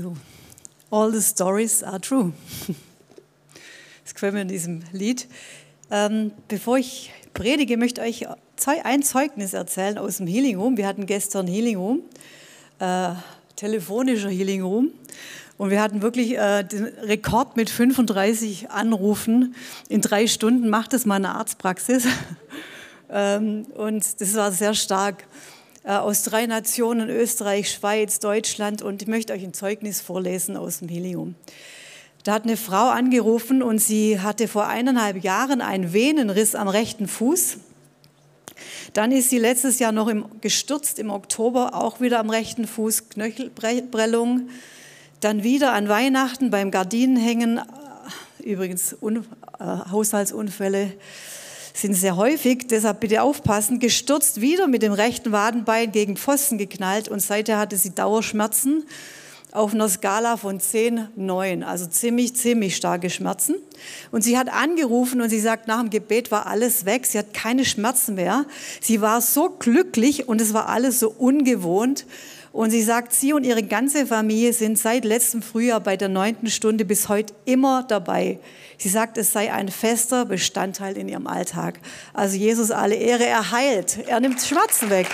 So, all the stories are true. Das gefällt mir in diesem Lied. Ähm, bevor ich predige, möchte ich euch ein Zeugnis erzählen aus dem Healing Room. Wir hatten gestern Healing Room, äh, telefonischer Healing Room. Und wir hatten wirklich äh, den Rekord mit 35 Anrufen in drei Stunden. Macht das mal eine Arztpraxis. ähm, und das war sehr stark. Äh, aus drei Nationen, Österreich, Schweiz, Deutschland. Und ich möchte euch ein Zeugnis vorlesen aus dem Helium. Da hat eine Frau angerufen und sie hatte vor eineinhalb Jahren einen Venenriss am rechten Fuß. Dann ist sie letztes Jahr noch im, gestürzt im Oktober, auch wieder am rechten Fuß, Knöchelprellung. Dann wieder an Weihnachten beim Gardinenhängen, äh, übrigens Un, äh, Haushaltsunfälle, sind sehr häufig, deshalb bitte aufpassen, gestürzt, wieder mit dem rechten Wadenbein gegen Pfosten geknallt und seither hatte sie Dauerschmerzen auf einer Skala von 10, 9, also ziemlich, ziemlich starke Schmerzen. Und sie hat angerufen und sie sagt, nach dem Gebet war alles weg, sie hat keine Schmerzen mehr. Sie war so glücklich und es war alles so ungewohnt. Und sie sagt, sie und ihre ganze Familie sind seit letztem Frühjahr bei der neunten Stunde bis heute immer dabei. Sie sagt, es sei ein fester Bestandteil in ihrem Alltag. Also Jesus alle Ehre, er heilt, er nimmt Schmerzen weg.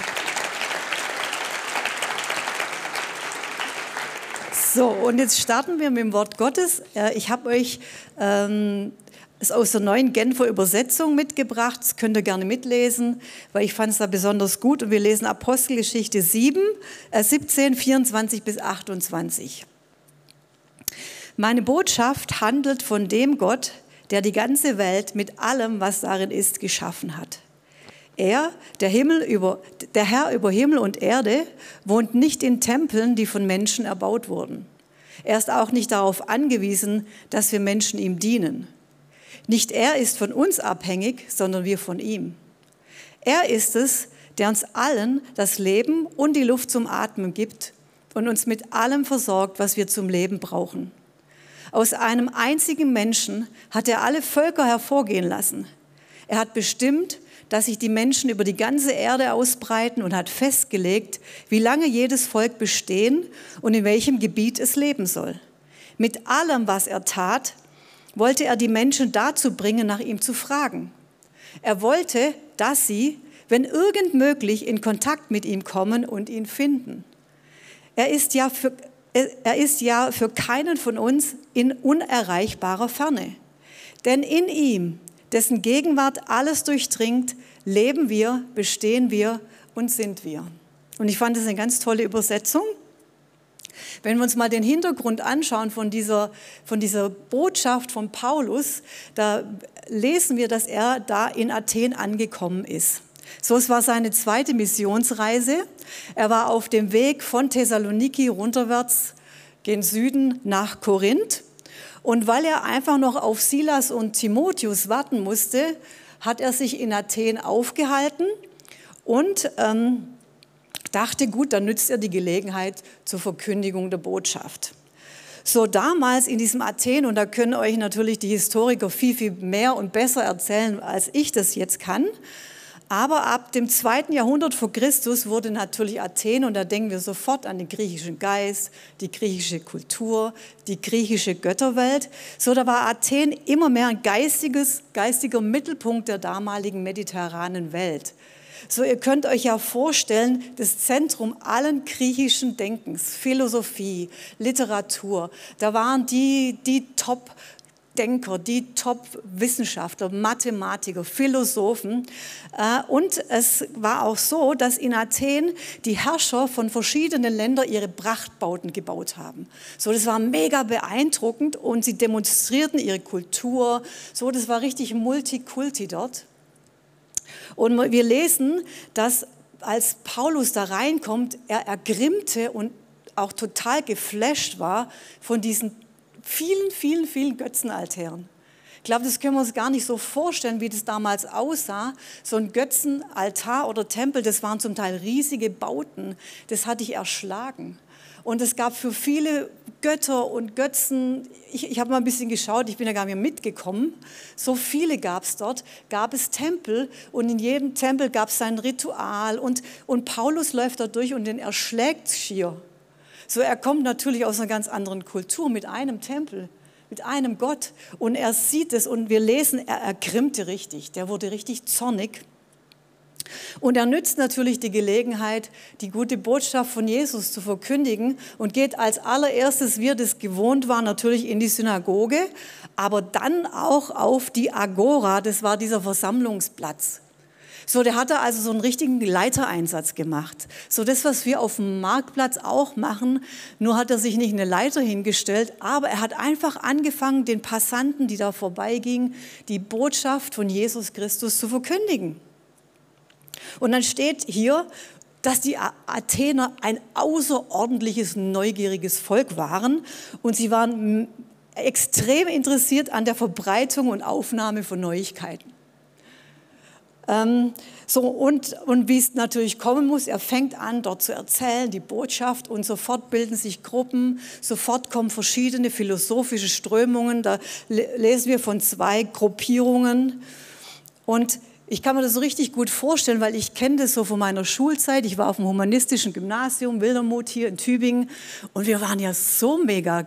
So, und jetzt starten wir mit dem Wort Gottes. Ich habe euch ähm, es aus der neuen Genfer Übersetzung mitgebracht. Das könnt ihr gerne mitlesen, weil ich fand es da besonders gut. Und wir lesen Apostelgeschichte 7, äh 17, 24 bis 28. Meine Botschaft handelt von dem Gott, der die ganze Welt mit allem, was darin ist, geschaffen hat. Er, der, Himmel über, der Herr über Himmel und Erde, wohnt nicht in Tempeln, die von Menschen erbaut wurden. Er ist auch nicht darauf angewiesen, dass wir Menschen ihm dienen. Nicht er ist von uns abhängig, sondern wir von ihm. Er ist es, der uns allen das Leben und die Luft zum Atmen gibt und uns mit allem versorgt, was wir zum Leben brauchen. Aus einem einzigen Menschen hat er alle Völker hervorgehen lassen. Er hat bestimmt, dass sich die Menschen über die ganze Erde ausbreiten und hat festgelegt, wie lange jedes Volk bestehen und in welchem Gebiet es leben soll. Mit allem, was er tat, wollte er die Menschen dazu bringen, nach ihm zu fragen. Er wollte, dass sie, wenn irgend möglich, in Kontakt mit ihm kommen und ihn finden. Er ist ja für, er ist ja für keinen von uns in unerreichbarer Ferne. Denn in ihm, dessen Gegenwart alles durchdringt, leben wir, bestehen wir und sind wir. Und ich fand das eine ganz tolle Übersetzung. Wenn wir uns mal den Hintergrund anschauen von dieser, von dieser Botschaft von Paulus, da lesen wir, dass er da in Athen angekommen ist. So, es war seine zweite Missionsreise. Er war auf dem Weg von Thessaloniki runterwärts gen Süden nach Korinth. Und weil er einfach noch auf Silas und Timotheus warten musste, hat er sich in Athen aufgehalten und ähm, dachte, gut, dann nützt er die Gelegenheit zur Verkündigung der Botschaft. So damals in diesem Athen, und da können euch natürlich die Historiker viel, viel mehr und besser erzählen, als ich das jetzt kann, aber ab dem zweiten Jahrhundert vor Christus wurde natürlich Athen, und da denken wir sofort an den griechischen Geist, die griechische Kultur, die griechische Götterwelt. So, da war Athen immer mehr ein geistiges, geistiger Mittelpunkt der damaligen mediterranen Welt. So, ihr könnt euch ja vorstellen, das Zentrum allen griechischen Denkens, Philosophie, Literatur, da waren die, die Top- Denker, die Top-Wissenschaftler, Mathematiker, Philosophen. Äh, und es war auch so, dass in Athen die Herrscher von verschiedenen Ländern ihre Prachtbauten gebaut haben. So, das war mega beeindruckend und sie demonstrierten ihre Kultur. So, das war richtig Multikulti dort. Und wir lesen, dass als Paulus da reinkommt, er ergrimmte und auch total geflasht war von diesen vielen, vielen, vielen Götzenaltären. Ich glaube, das können wir uns gar nicht so vorstellen, wie das damals aussah. So ein Götzenaltar oder Tempel, das waren zum Teil riesige Bauten. Das hatte ich erschlagen. Und es gab für viele Götter und Götzen, ich, ich habe mal ein bisschen geschaut, ich bin ja gar nicht mehr mitgekommen, so viele gab es dort, gab es Tempel und in jedem Tempel gab es sein Ritual und, und Paulus läuft da durch und den erschlägt schier. So, er kommt natürlich aus einer ganz anderen Kultur mit einem Tempel, mit einem Gott. Und er sieht es und wir lesen, er ergrimmte richtig. Der wurde richtig zornig. Und er nützt natürlich die Gelegenheit, die gute Botschaft von Jesus zu verkündigen und geht als allererstes, wie er das gewohnt war, natürlich in die Synagoge, aber dann auch auf die Agora, das war dieser Versammlungsplatz. So, der hatte also so einen richtigen Leitereinsatz gemacht. So das, was wir auf dem Marktplatz auch machen, nur hat er sich nicht eine Leiter hingestellt, aber er hat einfach angefangen, den Passanten, die da vorbeigingen, die Botschaft von Jesus Christus zu verkündigen. Und dann steht hier, dass die Athener ein außerordentliches, neugieriges Volk waren und sie waren extrem interessiert an der Verbreitung und Aufnahme von Neuigkeiten. Ähm, so, und, und wie es natürlich kommen muss, er fängt an, dort zu erzählen, die Botschaft, und sofort bilden sich Gruppen, sofort kommen verschiedene philosophische Strömungen. Da lesen wir von zwei Gruppierungen. Und ich kann mir das so richtig gut vorstellen, weil ich kenne das so von meiner Schulzeit. Ich war auf dem humanistischen Gymnasium Wildermuth hier in Tübingen und wir waren ja so mega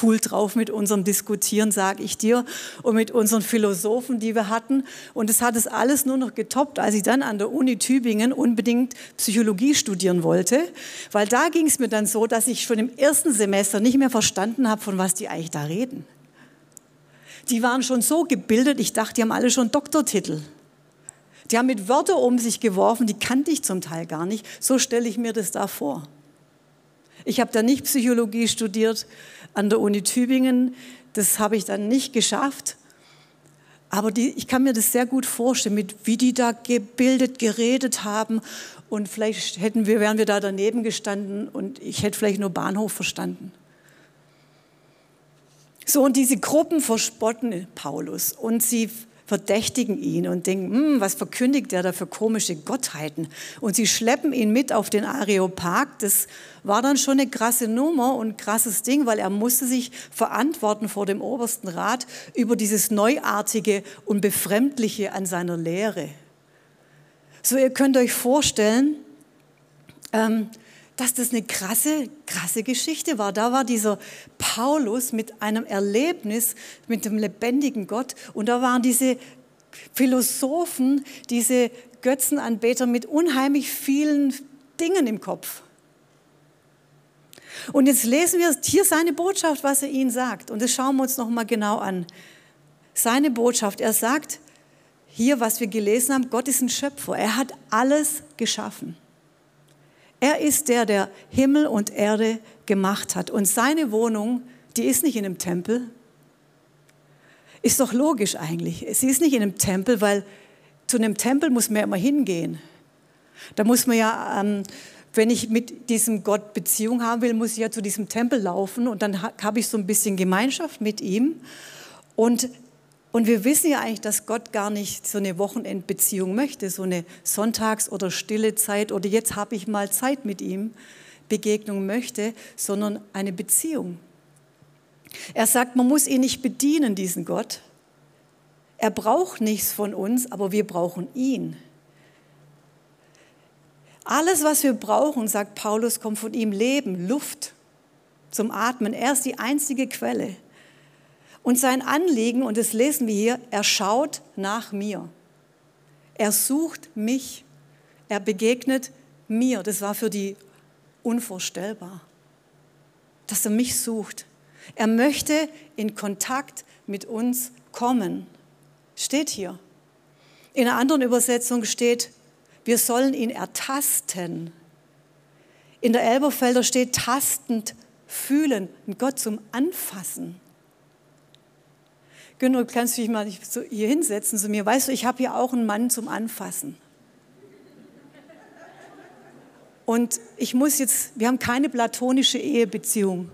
cool drauf mit unserem Diskutieren, sage ich dir, und mit unseren Philosophen, die wir hatten. Und es hat es alles nur noch getoppt, als ich dann an der Uni Tübingen unbedingt Psychologie studieren wollte, weil da ging es mir dann so, dass ich schon im ersten Semester nicht mehr verstanden habe, von was die eigentlich da reden. Die waren schon so gebildet, ich dachte, die haben alle schon Doktortitel. Die haben mit Wörtern um sich geworfen, die kannte ich zum Teil gar nicht. So stelle ich mir das da vor. Ich habe da nicht Psychologie studiert an der Uni Tübingen. Das habe ich dann nicht geschafft. Aber die, ich kann mir das sehr gut vorstellen, mit wie die da gebildet, geredet haben. Und vielleicht hätten wir, wären wir da daneben gestanden und ich hätte vielleicht nur Bahnhof verstanden. So, und diese Gruppen verspotten Paulus und sie verdächtigen ihn und denken, hm, was verkündigt er da für komische Gottheiten? Und sie schleppen ihn mit auf den Areopag. Das war dann schon eine krasse Nummer und krasses Ding, weil er musste sich verantworten vor dem obersten Rat über dieses Neuartige und Befremdliche an seiner Lehre. So, ihr könnt euch vorstellen, ähm, dass das eine krasse, krasse Geschichte war. Da war dieser Paulus mit einem Erlebnis mit dem lebendigen Gott und da waren diese Philosophen, diese Götzenanbeter mit unheimlich vielen Dingen im Kopf. Und jetzt lesen wir hier seine Botschaft, was er ihnen sagt. Und das schauen wir uns nochmal genau an. Seine Botschaft, er sagt hier, was wir gelesen haben, Gott ist ein Schöpfer. Er hat alles geschaffen. Er ist der, der Himmel und Erde gemacht hat. Und seine Wohnung, die ist nicht in einem Tempel. Ist doch logisch eigentlich. Sie ist nicht in einem Tempel, weil zu einem Tempel muss man ja immer hingehen. Da muss man ja, ähm, wenn ich mit diesem Gott Beziehung haben will, muss ich ja zu diesem Tempel laufen und dann habe ich so ein bisschen Gemeinschaft mit ihm. Und und wir wissen ja eigentlich, dass Gott gar nicht so eine Wochenendbeziehung möchte, so eine Sonntags- oder stille Zeit oder jetzt habe ich mal Zeit mit ihm, Begegnung möchte, sondern eine Beziehung. Er sagt, man muss ihn nicht bedienen, diesen Gott. Er braucht nichts von uns, aber wir brauchen ihn. Alles, was wir brauchen, sagt Paulus, kommt von ihm Leben, Luft zum Atmen. Er ist die einzige Quelle. Und sein Anliegen, und das lesen wir hier, er schaut nach mir. Er sucht mich. Er begegnet mir. Das war für die unvorstellbar, dass er mich sucht. Er möchte in Kontakt mit uns kommen. Steht hier. In einer anderen Übersetzung steht, wir sollen ihn ertasten. In der Elberfelder steht tastend, fühlen, Gott zum Anfassen. Günter, kannst du dich mal hier hinsetzen zu mir? Weißt du, ich habe hier auch einen Mann zum Anfassen. Und ich muss jetzt, wir haben keine platonische Ehebeziehung.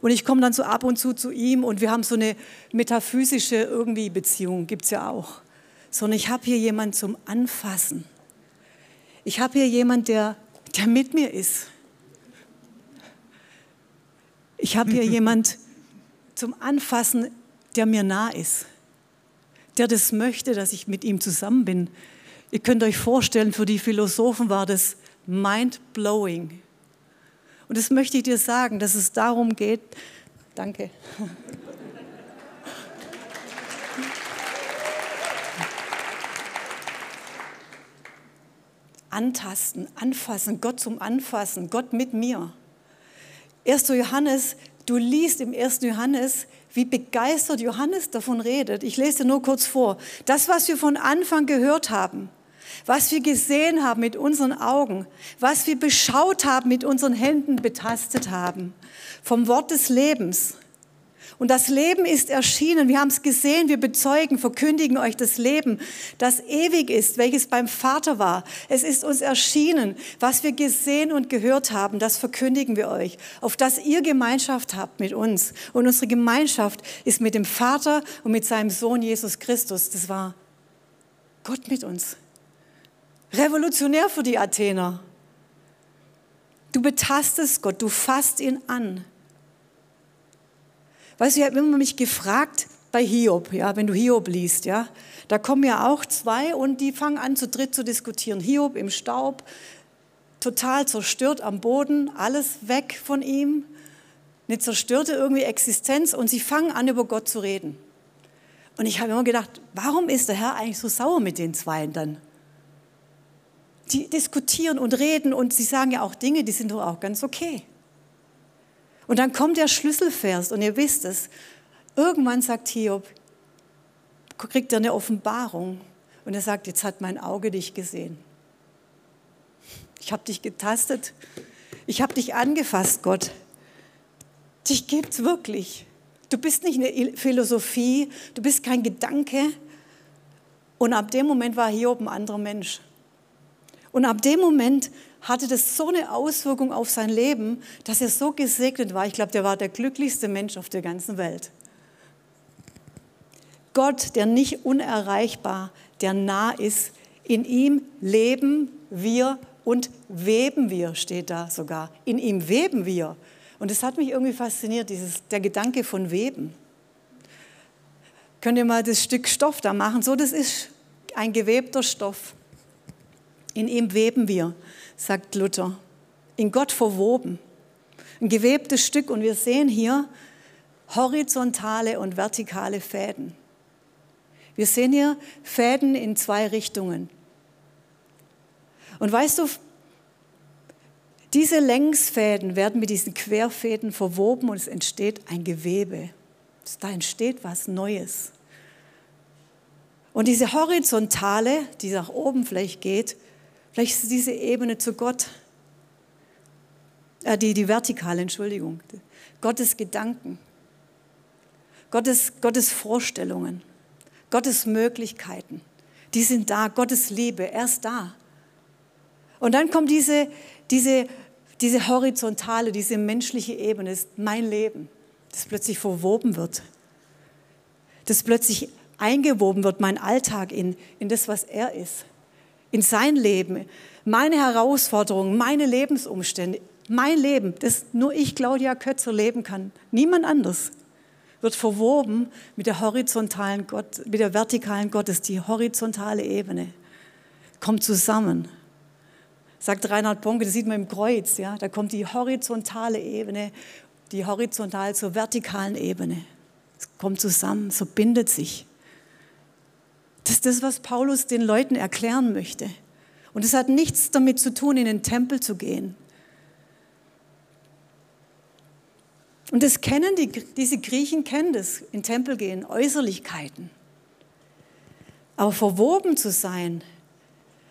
Und ich komme dann so ab und zu zu ihm und wir haben so eine metaphysische irgendwie Beziehung, gibt es ja auch. Sondern ich habe hier jemanden zum Anfassen. Ich habe hier jemanden, der, der mit mir ist. Ich habe hier jemanden zum Anfassen der mir nah ist, der das möchte, dass ich mit ihm zusammen bin. Ihr könnt euch vorstellen, für die Philosophen war das mind-blowing. Und das möchte ich dir sagen, dass es darum geht. Danke. Antasten, anfassen, Gott zum Anfassen, Gott mit mir. 1. Johannes, du liest im 1. Johannes, wie begeistert Johannes davon redet. Ich lese nur kurz vor. Das, was wir von Anfang gehört haben, was wir gesehen haben mit unseren Augen, was wir beschaut haben, mit unseren Händen betastet haben, vom Wort des Lebens. Und das Leben ist erschienen. Wir haben es gesehen, wir bezeugen, verkündigen euch das Leben, das ewig ist, welches beim Vater war. Es ist uns erschienen. Was wir gesehen und gehört haben, das verkündigen wir euch, auf dass ihr Gemeinschaft habt mit uns. Und unsere Gemeinschaft ist mit dem Vater und mit seinem Sohn Jesus Christus. Das war Gott mit uns. Revolutionär für die Athener. Du betastest Gott, du fasst ihn an. Weißt du, ich habe immer mich gefragt bei Hiob, ja, wenn du Hiob liest, ja, da kommen ja auch zwei und die fangen an zu dritt zu diskutieren. Hiob im Staub, total zerstört am Boden, alles weg von ihm, eine zerstörte irgendwie Existenz und sie fangen an über Gott zu reden. Und ich habe immer gedacht, warum ist der Herr eigentlich so sauer mit den Zweien dann? Die diskutieren und reden und sie sagen ja auch Dinge, die sind doch auch ganz okay. Und dann kommt der Schlüsselvers und ihr wisst es. Irgendwann sagt Hiob, kriegt er eine Offenbarung und er sagt, jetzt hat mein Auge dich gesehen. Ich habe dich getastet. Ich habe dich angefasst, Gott. Dich gibt's wirklich. Du bist nicht eine Philosophie, du bist kein Gedanke. Und ab dem Moment war Hiob ein anderer Mensch. Und ab dem Moment hatte das so eine Auswirkung auf sein Leben, dass er so gesegnet war. Ich glaube, der war der glücklichste Mensch auf der ganzen Welt. Gott, der nicht unerreichbar, der nah ist, in ihm leben wir und weben wir, steht da sogar. In ihm weben wir. Und es hat mich irgendwie fasziniert, dieses, der Gedanke von Weben. Könnt ihr mal das Stück Stoff da machen? So, das ist ein gewebter Stoff. In ihm weben wir sagt Luther. In Gott verwoben. Ein gewebtes Stück und wir sehen hier horizontale und vertikale Fäden. Wir sehen hier Fäden in zwei Richtungen. Und weißt du, diese Längsfäden werden mit diesen Querfäden verwoben und es entsteht ein Gewebe. Da entsteht was Neues. Und diese horizontale, die nach oben vielleicht geht, Vielleicht ist diese Ebene zu Gott, äh, die, die vertikale, Entschuldigung, Gottes Gedanken, Gottes, Gottes Vorstellungen, Gottes Möglichkeiten. Die sind da, Gottes Liebe, er ist da. Und dann kommt diese, diese, diese horizontale, diese menschliche Ebene, ist mein Leben, das plötzlich verwoben wird. Das plötzlich eingewoben wird, mein Alltag in, in das, was er ist in sein Leben, meine Herausforderungen, meine Lebensumstände, mein Leben, das nur ich, Claudia Kötzer, leben kann, niemand anders, wird verwoben mit der horizontalen Gott, mit der vertikalen Gottes, die horizontale Ebene, kommt zusammen. Sagt Reinhard Bonke, das sieht man im Kreuz, ja, da kommt die horizontale Ebene, die horizontal zur vertikalen Ebene. Es kommt zusammen, so bindet sich. Das ist das, was Paulus den Leuten erklären möchte. Und es hat nichts damit zu tun, in den Tempel zu gehen. Und das kennen die, diese Griechen kennen das, in Tempel gehen, Äußerlichkeiten. Aber verwoben zu sein,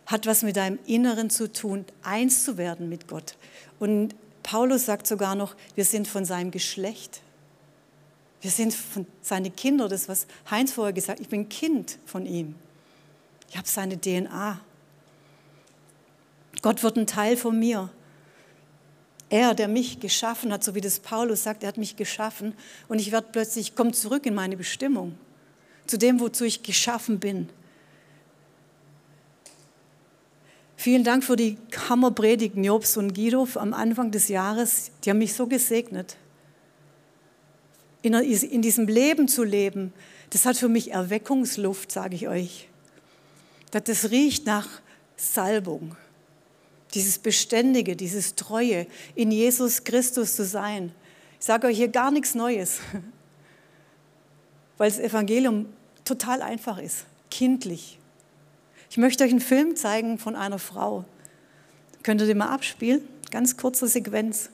hat was mit deinem Inneren zu tun, eins zu werden mit Gott. Und Paulus sagt sogar noch, wir sind von seinem Geschlecht. Wir sind seine Kinder, das was Heinz vorher gesagt hat, ich bin Kind von ihm. Ich habe seine DNA. Gott wird ein Teil von mir. Er, der mich geschaffen hat, so wie das Paulus sagt, er hat mich geschaffen und ich werde plötzlich, komme zurück in meine Bestimmung, zu dem, wozu ich geschaffen bin. Vielen Dank für die Hammerpredigten Jobs und Guido am Anfang des Jahres. Die haben mich so gesegnet in, diesem Leben zu leben, das hat für mich Erweckungsluft, sage ich euch. Das riecht nach Salbung. dieses Beständige, dieses Treue, in Jesus Christus zu sein. Ich sage euch hier gar nichts Neues, weil das Evangelium total einfach ist, kindlich. Ich möchte euch einen Film zeigen von einer Frau. Könnt ihr den mal abspielen? Ganz kurze Sequenz.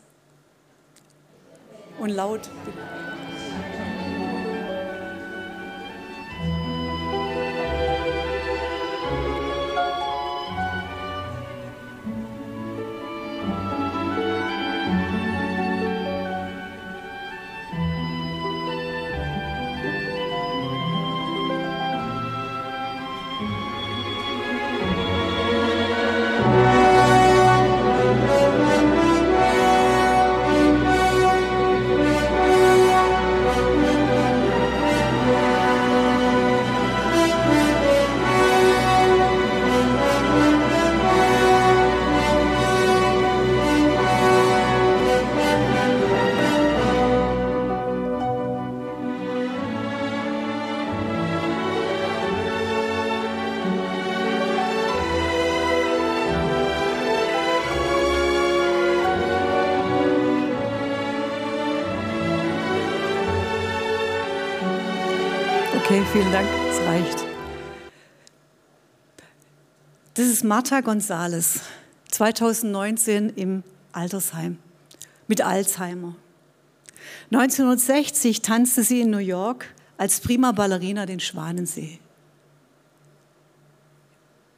Und laut. Bitte. Ist Marta Gonzales, 2019 im Altersheim mit Alzheimer. 1960 tanzte sie in New York als prima Ballerina den Schwanensee.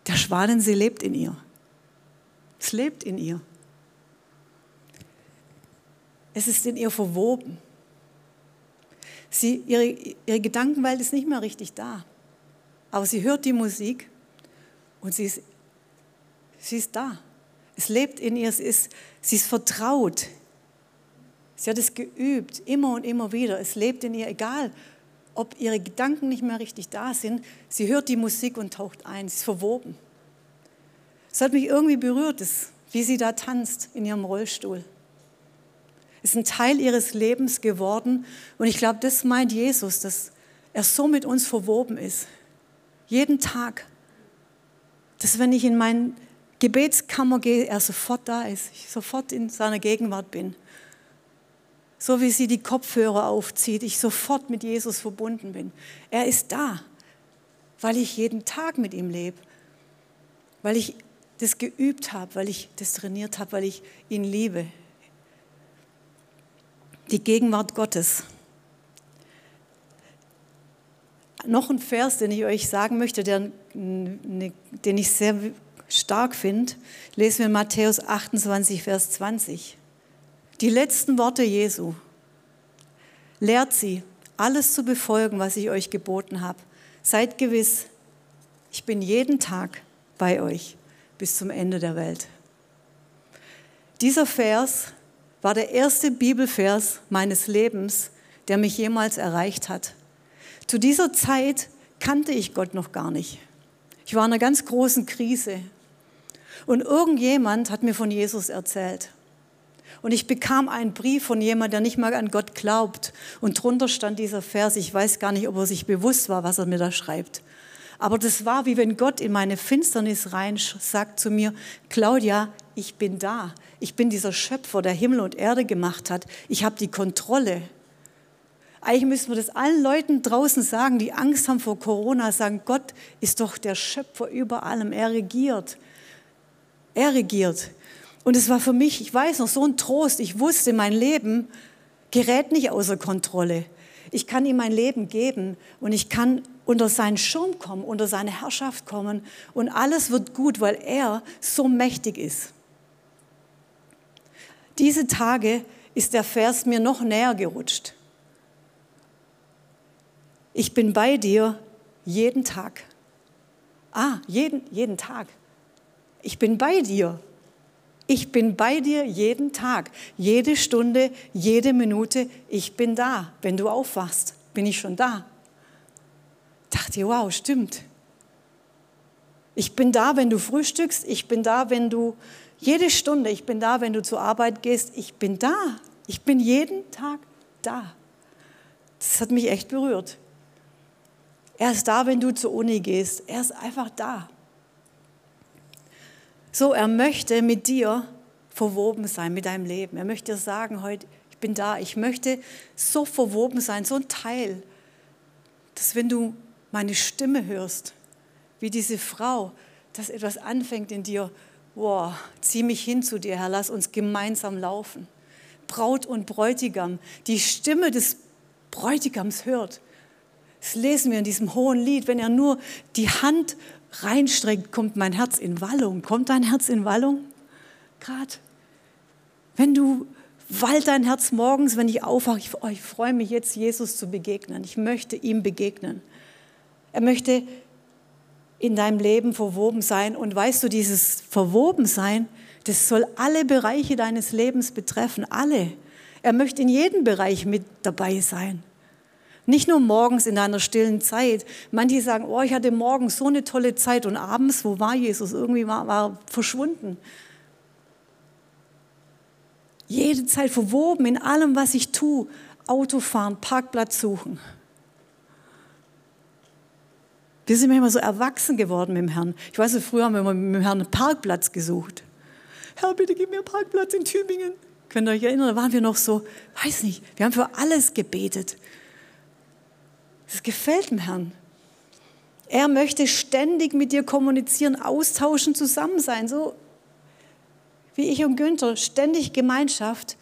Der Schwanensee lebt in ihr. Es lebt in ihr. Es ist in ihr verwoben. Sie, ihre, ihre Gedankenwelt ist nicht mehr richtig da. Aber sie hört die Musik und sie ist, sie ist da. Es lebt in ihr, es ist, sie ist vertraut. Sie hat es geübt, immer und immer wieder. Es lebt in ihr, egal ob ihre Gedanken nicht mehr richtig da sind. Sie hört die Musik und taucht ein. Sie ist verwoben. Es hat mich irgendwie berührt, wie sie da tanzt in ihrem Rollstuhl ist ein Teil ihres Lebens geworden. Und ich glaube, das meint Jesus, dass er so mit uns verwoben ist. Jeden Tag. Dass wenn ich in meine Gebetskammer gehe, er sofort da ist. Ich sofort in seiner Gegenwart bin. So wie sie die Kopfhörer aufzieht, ich sofort mit Jesus verbunden bin. Er ist da, weil ich jeden Tag mit ihm lebe. Weil ich das geübt habe, weil ich das trainiert habe, weil ich ihn liebe die Gegenwart Gottes. Noch ein Vers, den ich euch sagen möchte, der, den ich sehr stark finde, lesen wir Matthäus 28, Vers 20. Die letzten Worte Jesu. Lehrt sie, alles zu befolgen, was ich euch geboten habe. Seid gewiss, ich bin jeden Tag bei euch bis zum Ende der Welt. Dieser Vers war der erste Bibelvers meines Lebens, der mich jemals erreicht hat. Zu dieser Zeit kannte ich Gott noch gar nicht. Ich war in einer ganz großen Krise. Und irgendjemand hat mir von Jesus erzählt. Und ich bekam einen Brief von jemandem, der nicht mal an Gott glaubt. Und drunter stand dieser Vers. Ich weiß gar nicht, ob er sich bewusst war, was er mir da schreibt. Aber das war wie wenn Gott in meine Finsternis rein sagt zu mir, Claudia, ich bin da. Ich bin dieser Schöpfer, der Himmel und Erde gemacht hat. Ich habe die Kontrolle. Eigentlich müssen wir das allen Leuten draußen sagen, die Angst haben vor Corona, sagen, Gott ist doch der Schöpfer über allem. Er regiert. Er regiert. Und es war für mich, ich weiß noch, so ein Trost. Ich wusste, mein Leben gerät nicht außer Kontrolle. Ich kann ihm mein Leben geben und ich kann unter seinen Schirm kommen, unter seine Herrschaft kommen und alles wird gut, weil er so mächtig ist. Diese Tage ist der Vers mir noch näher gerutscht. Ich bin bei dir jeden Tag. Ah, jeden, jeden Tag. Ich bin bei dir. Ich bin bei dir jeden Tag, jede Stunde, jede Minute. Ich bin da. Wenn du aufwachst, bin ich schon da. Dachte, wow, stimmt. Ich bin da, wenn du frühstückst. Ich bin da, wenn du jede Stunde, ich bin da, wenn du zur Arbeit gehst, ich bin da. Ich bin jeden Tag da. Das hat mich echt berührt. Er ist da, wenn du zur Uni gehst. Er ist einfach da. So, er möchte mit dir verwoben sein, mit deinem Leben. Er möchte dir sagen, heute, ich bin da. Ich möchte so verwoben sein, so ein Teil, dass wenn du meine Stimme hörst, wie diese Frau, dass etwas anfängt in dir, wow, zieh mich hin zu dir, Herr, lass uns gemeinsam laufen. Braut und Bräutigam, die Stimme des Bräutigams hört. Das lesen wir in diesem hohen Lied. Wenn er nur die Hand reinstreckt, kommt mein Herz in Wallung. Kommt dein Herz in Wallung? Gerade. Wenn du wallt dein Herz morgens, wenn ich aufwache, ich, oh, ich freue mich jetzt, Jesus zu begegnen. Ich möchte ihm begegnen. Er möchte in deinem Leben verwoben sein. Und weißt du, dieses Verwobensein, das soll alle Bereiche deines Lebens betreffen, alle. Er möchte in jedem Bereich mit dabei sein. Nicht nur morgens in einer stillen Zeit. Manche sagen, oh, ich hatte morgens so eine tolle Zeit und abends, wo war Jesus? Irgendwie war, er verschwunden. Jede Zeit verwoben in allem, was ich tue. Autofahren, Parkplatz suchen. Wir sind immer so erwachsen geworden mit dem Herrn. Ich weiß, früher haben wir mit dem Herrn einen Parkplatz gesucht. Herr, bitte gib mir einen Parkplatz in Tübingen. Könnt ihr euch erinnern, da waren wir noch so, weiß nicht, wir haben für alles gebetet. Das gefällt dem Herrn. Er möchte ständig mit dir kommunizieren, austauschen, zusammen sein, so wie ich und Günther, ständig Gemeinschaft.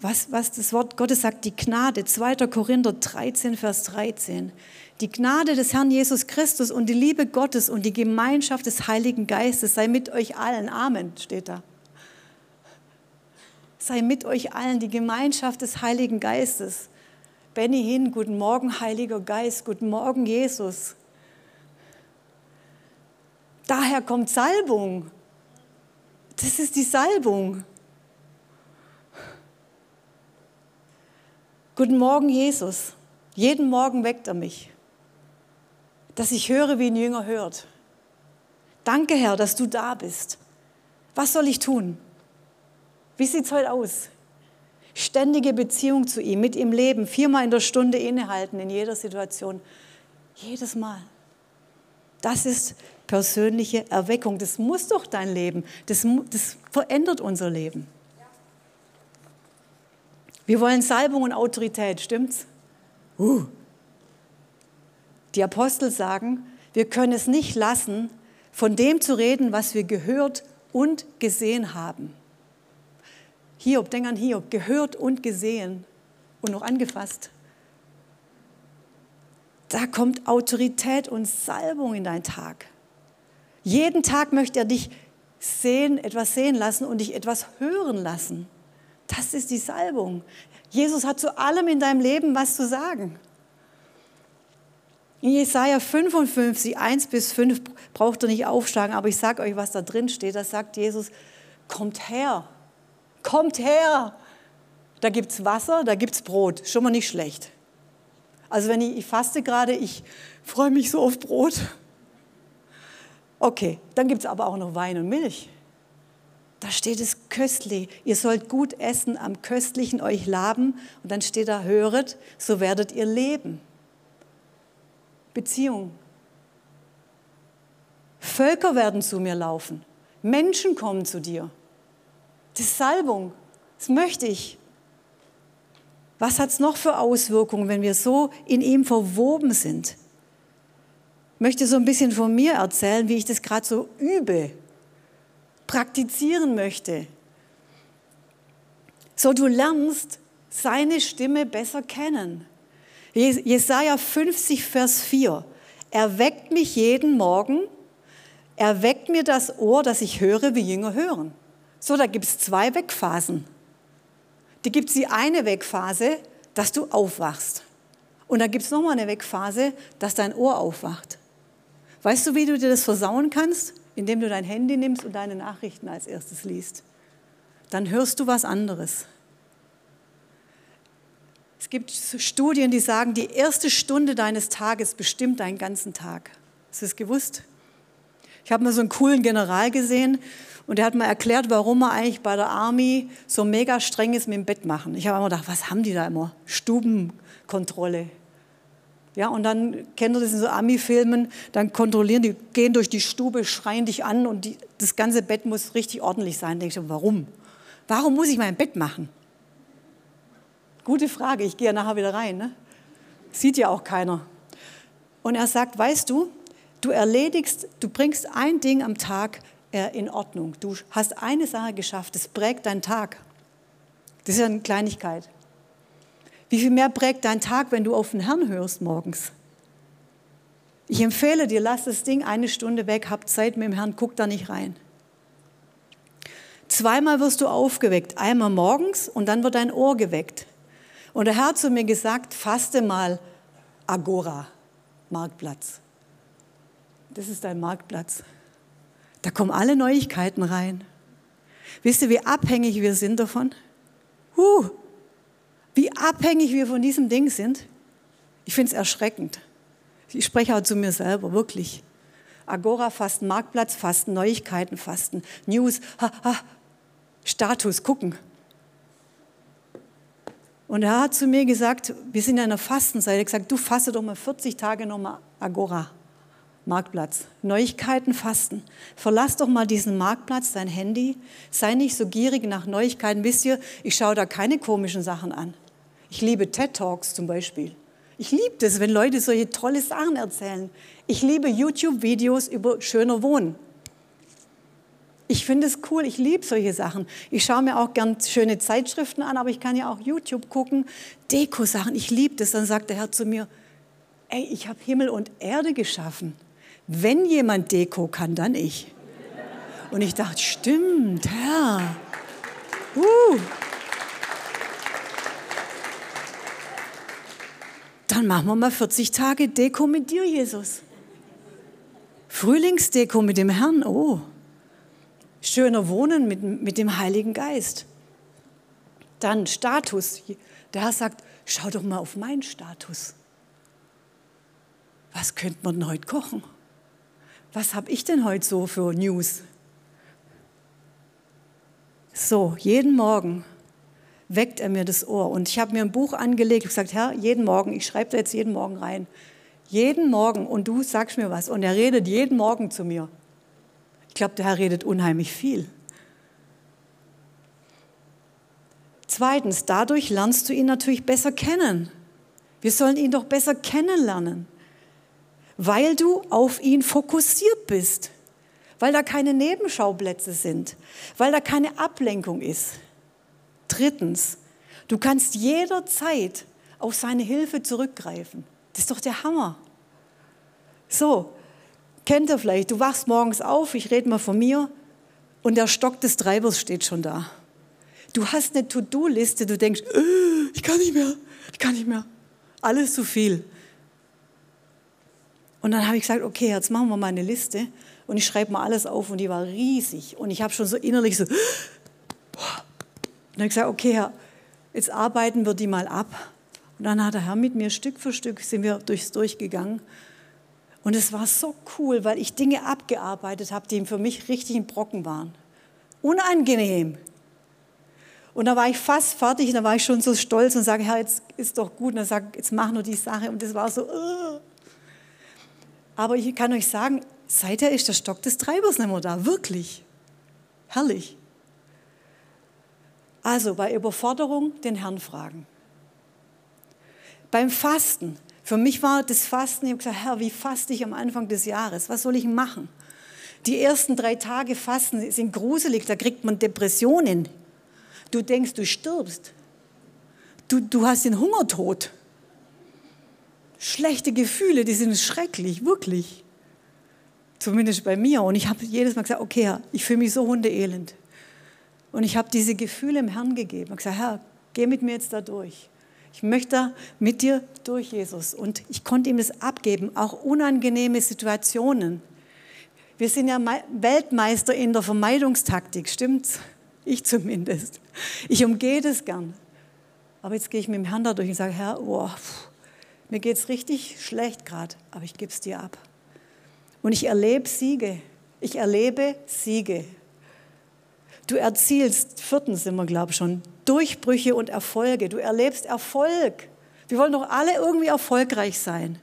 Was, was das Wort Gottes sagt, die Gnade, 2. Korinther 13, Vers 13. Die Gnade des Herrn Jesus Christus und die Liebe Gottes und die Gemeinschaft des Heiligen Geistes sei mit euch allen. Amen, steht da. Sei mit euch allen die Gemeinschaft des Heiligen Geistes. Benny hin, guten Morgen, Heiliger Geist, guten Morgen, Jesus. Daher kommt Salbung. Das ist die Salbung. Guten Morgen, Jesus. Jeden Morgen weckt er mich dass ich höre, wie ein Jünger hört. Danke, Herr, dass du da bist. Was soll ich tun? Wie sieht es heute aus? Ständige Beziehung zu ihm, mit ihm leben, viermal in der Stunde innehalten in jeder Situation. Jedes Mal. Das ist persönliche Erweckung. Das muss doch dein Leben. Das, das verändert unser Leben. Wir wollen Salbung und Autorität, stimmt's? Uh, die Apostel sagen, wir können es nicht lassen, von dem zu reden, was wir gehört und gesehen haben. Hiob, denk an Hiob, gehört und gesehen und noch angefasst. Da kommt Autorität und Salbung in deinen Tag. Jeden Tag möchte er dich sehen, etwas sehen lassen und dich etwas hören lassen. Das ist die Salbung. Jesus hat zu allem in deinem Leben was zu sagen. In Jesaja 55, 1 bis 5 braucht ihr nicht aufschlagen, aber ich sage euch, was da drin steht. Da sagt Jesus, kommt her, kommt her. Da gibt es Wasser, da gibt es Brot. Schon mal nicht schlecht. Also wenn ich, ich faste gerade, ich freue mich so auf Brot. Okay, dann gibt es aber auch noch Wein und Milch. Da steht es köstlich. Ihr sollt gut essen, am köstlichen euch laben. Und dann steht da, höret, so werdet ihr leben. Beziehung. Völker werden zu mir laufen. Menschen kommen zu dir. Das ist Salbung. Das möchte ich. Was hat es noch für Auswirkungen, wenn wir so in ihm verwoben sind? Ich möchte so ein bisschen von mir erzählen, wie ich das gerade so übe, praktizieren möchte. So du lernst seine Stimme besser kennen. Jesaja 50, Vers 4. Er weckt mich jeden Morgen, er weckt mir das Ohr, dass ich höre, wie Jünger hören. So, da gibt es zwei Wegphasen. Die gibt es die eine Wegphase, dass du aufwachst. Und da gibt es nochmal eine Wegphase, dass dein Ohr aufwacht. Weißt du, wie du dir das versauen kannst? Indem du dein Handy nimmst und deine Nachrichten als erstes liest. Dann hörst du was anderes. Es gibt Studien, die sagen, die erste Stunde deines Tages bestimmt deinen ganzen Tag. Hast du es gewusst? Ich habe mal so einen coolen General gesehen und der hat mal erklärt, warum er eigentlich bei der Army so mega streng ist mit dem Bett machen. Ich habe immer gedacht, was haben die da immer? Stubenkontrolle. Ja, und dann kennt ihr das in so Ami-Filmen, dann kontrollieren die, gehen durch die Stube, schreien dich an und die, das ganze Bett muss richtig ordentlich sein. Denkst du, warum? Warum muss ich mein Bett machen? Gute Frage, ich gehe ja nachher wieder rein. Ne? Sieht ja auch keiner. Und er sagt, weißt du, du erledigst, du bringst ein Ding am Tag äh, in Ordnung. Du hast eine Sache geschafft, das prägt deinen Tag. Das ist ja eine Kleinigkeit. Wie viel mehr prägt dein Tag, wenn du auf den Herrn hörst morgens? Ich empfehle dir, lass das Ding eine Stunde weg, hab Zeit mit dem Herrn, guck da nicht rein. Zweimal wirst du aufgeweckt, einmal morgens und dann wird dein Ohr geweckt. Und der Herr hat zu mir gesagt, faste mal Agora, Marktplatz. Das ist dein Marktplatz. Da kommen alle Neuigkeiten rein. Wisst ihr, wie abhängig wir sind davon? Huh, wie abhängig wir von diesem Ding sind. Ich finde es erschreckend. Ich spreche auch zu mir selber, wirklich. Agora fasten, Marktplatz fasten, Neuigkeiten fasten, News, ha, ha, Status gucken. Und er hat zu mir gesagt, wir sind in einer Fastenzeit, er hat gesagt, du faste doch mal 40 Tage nochmal Agora. Marktplatz. Neuigkeiten fasten. Verlass doch mal diesen Marktplatz, dein Handy. Sei nicht so gierig nach Neuigkeiten. Wisst ihr, ich schaue da keine komischen Sachen an. Ich liebe TED Talks zum Beispiel. Ich liebe das, wenn Leute solche tolle Sachen erzählen. Ich liebe YouTube-Videos über schöner Wohnen. Ich finde es cool, ich liebe solche Sachen. Ich schaue mir auch gern schöne Zeitschriften an, aber ich kann ja auch YouTube gucken, Deko-Sachen. Ich liebe das. Dann sagt der Herr zu mir, ey, ich habe Himmel und Erde geschaffen. Wenn jemand Deko kann, dann ich. Und ich dachte, stimmt, Herr. Uh. Dann machen wir mal 40 Tage Deko mit dir, Jesus. Frühlingsdeko mit dem Herrn, oh. Schöner Wohnen mit, mit dem Heiligen Geist. Dann Status. Der Herr sagt, schau doch mal auf meinen Status. Was könnte man denn heute kochen? Was habe ich denn heute so für News? So, jeden Morgen weckt er mir das Ohr. Und ich habe mir ein Buch angelegt und gesagt, Herr, jeden Morgen, ich schreibe da jetzt jeden Morgen rein. Jeden Morgen und du sagst mir was. Und er redet jeden Morgen zu mir. Ich glaube, der Herr redet unheimlich viel. Zweitens, dadurch lernst du ihn natürlich besser kennen. Wir sollen ihn doch besser kennenlernen weil du auf ihn fokussiert bist, weil da keine Nebenschauplätze sind, weil da keine Ablenkung ist. Drittens, du kannst jederzeit auf seine Hilfe zurückgreifen. Das ist doch der Hammer. So, kennt ihr vielleicht, du wachst morgens auf, ich rede mal von mir, und der Stock des Treibers steht schon da. Du hast eine To-Do-Liste, du denkst, äh, ich kann nicht mehr, ich kann nicht mehr. Alles zu viel. Und dann habe ich gesagt, okay, jetzt machen wir mal eine Liste und ich schreibe mal alles auf und die war riesig und ich habe schon so innerlich so, und dann habe ich gesagt, okay, Herr, jetzt arbeiten wir die mal ab. Und dann hat der Herr mit mir Stück für Stück sind wir durchs durchgegangen. Und es war so cool, weil ich Dinge abgearbeitet habe, die für mich richtig ein Brocken waren. Unangenehm. Und da war ich fast fertig und da war ich schon so stolz und sage, Herr, jetzt ist doch gut. Und er sagt, jetzt mach nur die Sache. Und das war so, uh. Aber ich kann euch sagen, seither ist der Stock des Treibers nicht mehr da. Wirklich. Herrlich. Also bei Überforderung den Herrn fragen. Beim Fasten. Für mich war das Fasten, ich habe gesagt, Herr, wie faste ich am Anfang des Jahres? Was soll ich machen? Die ersten drei Tage Fasten sind gruselig, da kriegt man Depressionen. Du denkst, du stirbst. Du, du hast den Hungertod schlechte Gefühle, die sind schrecklich, wirklich. Zumindest bei mir. Und ich habe jedes Mal gesagt, okay, Herr, ich fühle mich so hundeelend. Und ich habe diese Gefühle im Herrn gegeben. Ich habe gesagt, Herr, geh mit mir jetzt da durch. Ich möchte mit dir durch, Jesus. Und ich konnte ihm das abgeben, auch unangenehme Situationen. Wir sind ja Weltmeister in der Vermeidungstaktik, stimmt's? Ich zumindest. Ich umgehe das gern. Aber jetzt gehe ich mit dem Herrn da durch und sage, Herr, oh, mir geht es richtig schlecht gerade, aber ich gebe es dir ab. Und ich erlebe Siege. Ich erlebe Siege. Du erzielst, vierten sind wir, glaube ich, schon, Durchbrüche und Erfolge. Du erlebst Erfolg. Wir wollen doch alle irgendwie erfolgreich sein.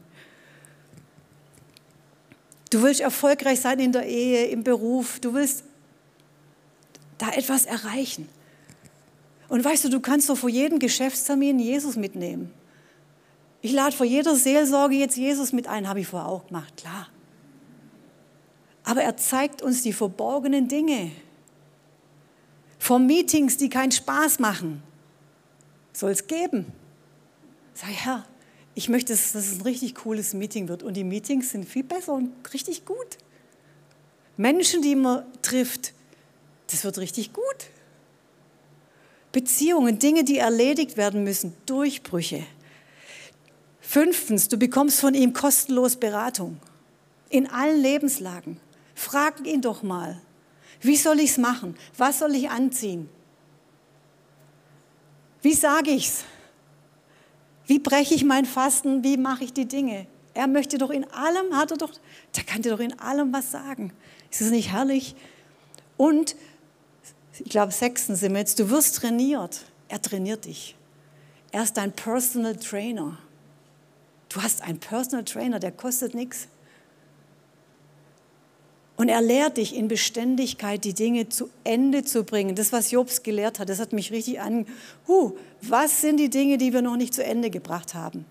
Du willst erfolgreich sein in der Ehe, im Beruf. Du willst da etwas erreichen. Und weißt du, du kannst doch vor jedem Geschäftstermin Jesus mitnehmen. Ich lade vor jeder Seelsorge jetzt Jesus mit ein, habe ich vorher auch gemacht, klar. Aber er zeigt uns die verborgenen Dinge. Vor Meetings, die keinen Spaß machen, soll es geben. Sag Herr, ich möchte, dass es ein richtig cooles Meeting wird. Und die Meetings sind viel besser und richtig gut. Menschen, die man trifft, das wird richtig gut. Beziehungen, Dinge, die erledigt werden müssen, Durchbrüche. Fünftens, du bekommst von ihm kostenlos Beratung in allen Lebenslagen. Frag ihn doch mal, wie soll ich es machen? Was soll ich anziehen? Wie sage ich es? Wie breche ich mein Fasten? Wie mache ich die Dinge? Er möchte doch in allem, hat er doch, der kann dir doch in allem was sagen. Ist es nicht herrlich? Und ich glaube, sechstens sind wir jetzt, du wirst trainiert. Er trainiert dich. Er ist dein Personal Trainer. Du hast einen Personal Trainer, der kostet nichts. Und er lehrt dich in Beständigkeit, die Dinge zu Ende zu bringen. Das, was Jobs gelehrt hat, das hat mich richtig an. Huh, was sind die Dinge, die wir noch nicht zu Ende gebracht haben?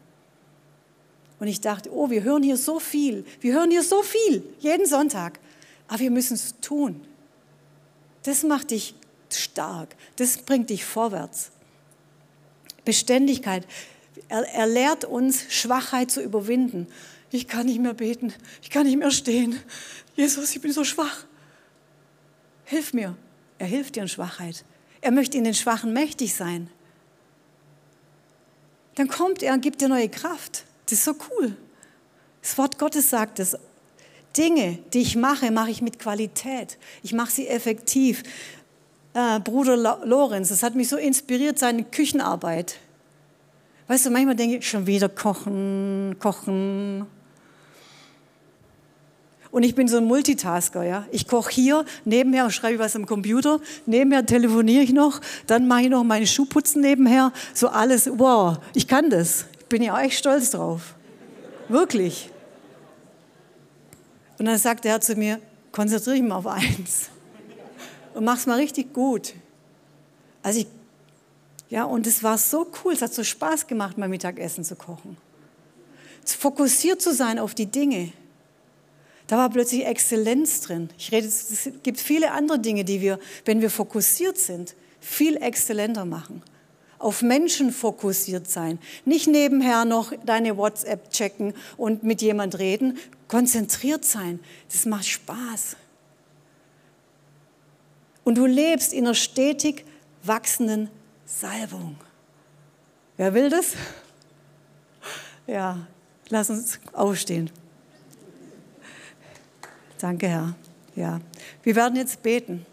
Und ich dachte, oh, wir hören hier so viel. Wir hören hier so viel, jeden Sonntag. Aber wir müssen es tun. Das macht dich stark. Das bringt dich vorwärts. Beständigkeit. Er, er lehrt uns, Schwachheit zu überwinden. Ich kann nicht mehr beten. Ich kann nicht mehr stehen. Jesus, ich bin so schwach. Hilf mir. Er hilft dir in Schwachheit. Er möchte in den Schwachen mächtig sein. Dann kommt er und gibt dir neue Kraft. Das ist so cool. Das Wort Gottes sagt es. Dinge, die ich mache, mache ich mit Qualität. Ich mache sie effektiv. Äh, Bruder Lorenz, das hat mich so inspiriert, seine Küchenarbeit. Weißt du, manchmal denke ich, schon wieder kochen, kochen. Und ich bin so ein Multitasker, ja. Ich koche hier, nebenher schreibe ich was am Computer, nebenher telefoniere ich noch, dann mache ich noch meine Schuhputzen nebenher, so alles. Wow, ich kann das. Ich bin ja auch echt stolz drauf. Wirklich. Und dann sagt der Herr zu mir, konzentriere dich mal auf eins und mach's mal richtig gut. Also ich, ja, und es war so cool, es hat so Spaß gemacht, mein Mittagessen zu kochen. Fokussiert zu sein auf die Dinge. Da war plötzlich Exzellenz drin. Ich rede, es gibt viele andere Dinge, die wir, wenn wir fokussiert sind, viel exzellenter machen. Auf Menschen fokussiert sein. Nicht nebenher noch deine WhatsApp checken und mit jemand reden. Konzentriert sein. Das macht Spaß. Und du lebst in einer stetig wachsenden Salbung. Wer will das? Ja, lass uns aufstehen. Danke, Herr. Ja, wir werden jetzt beten.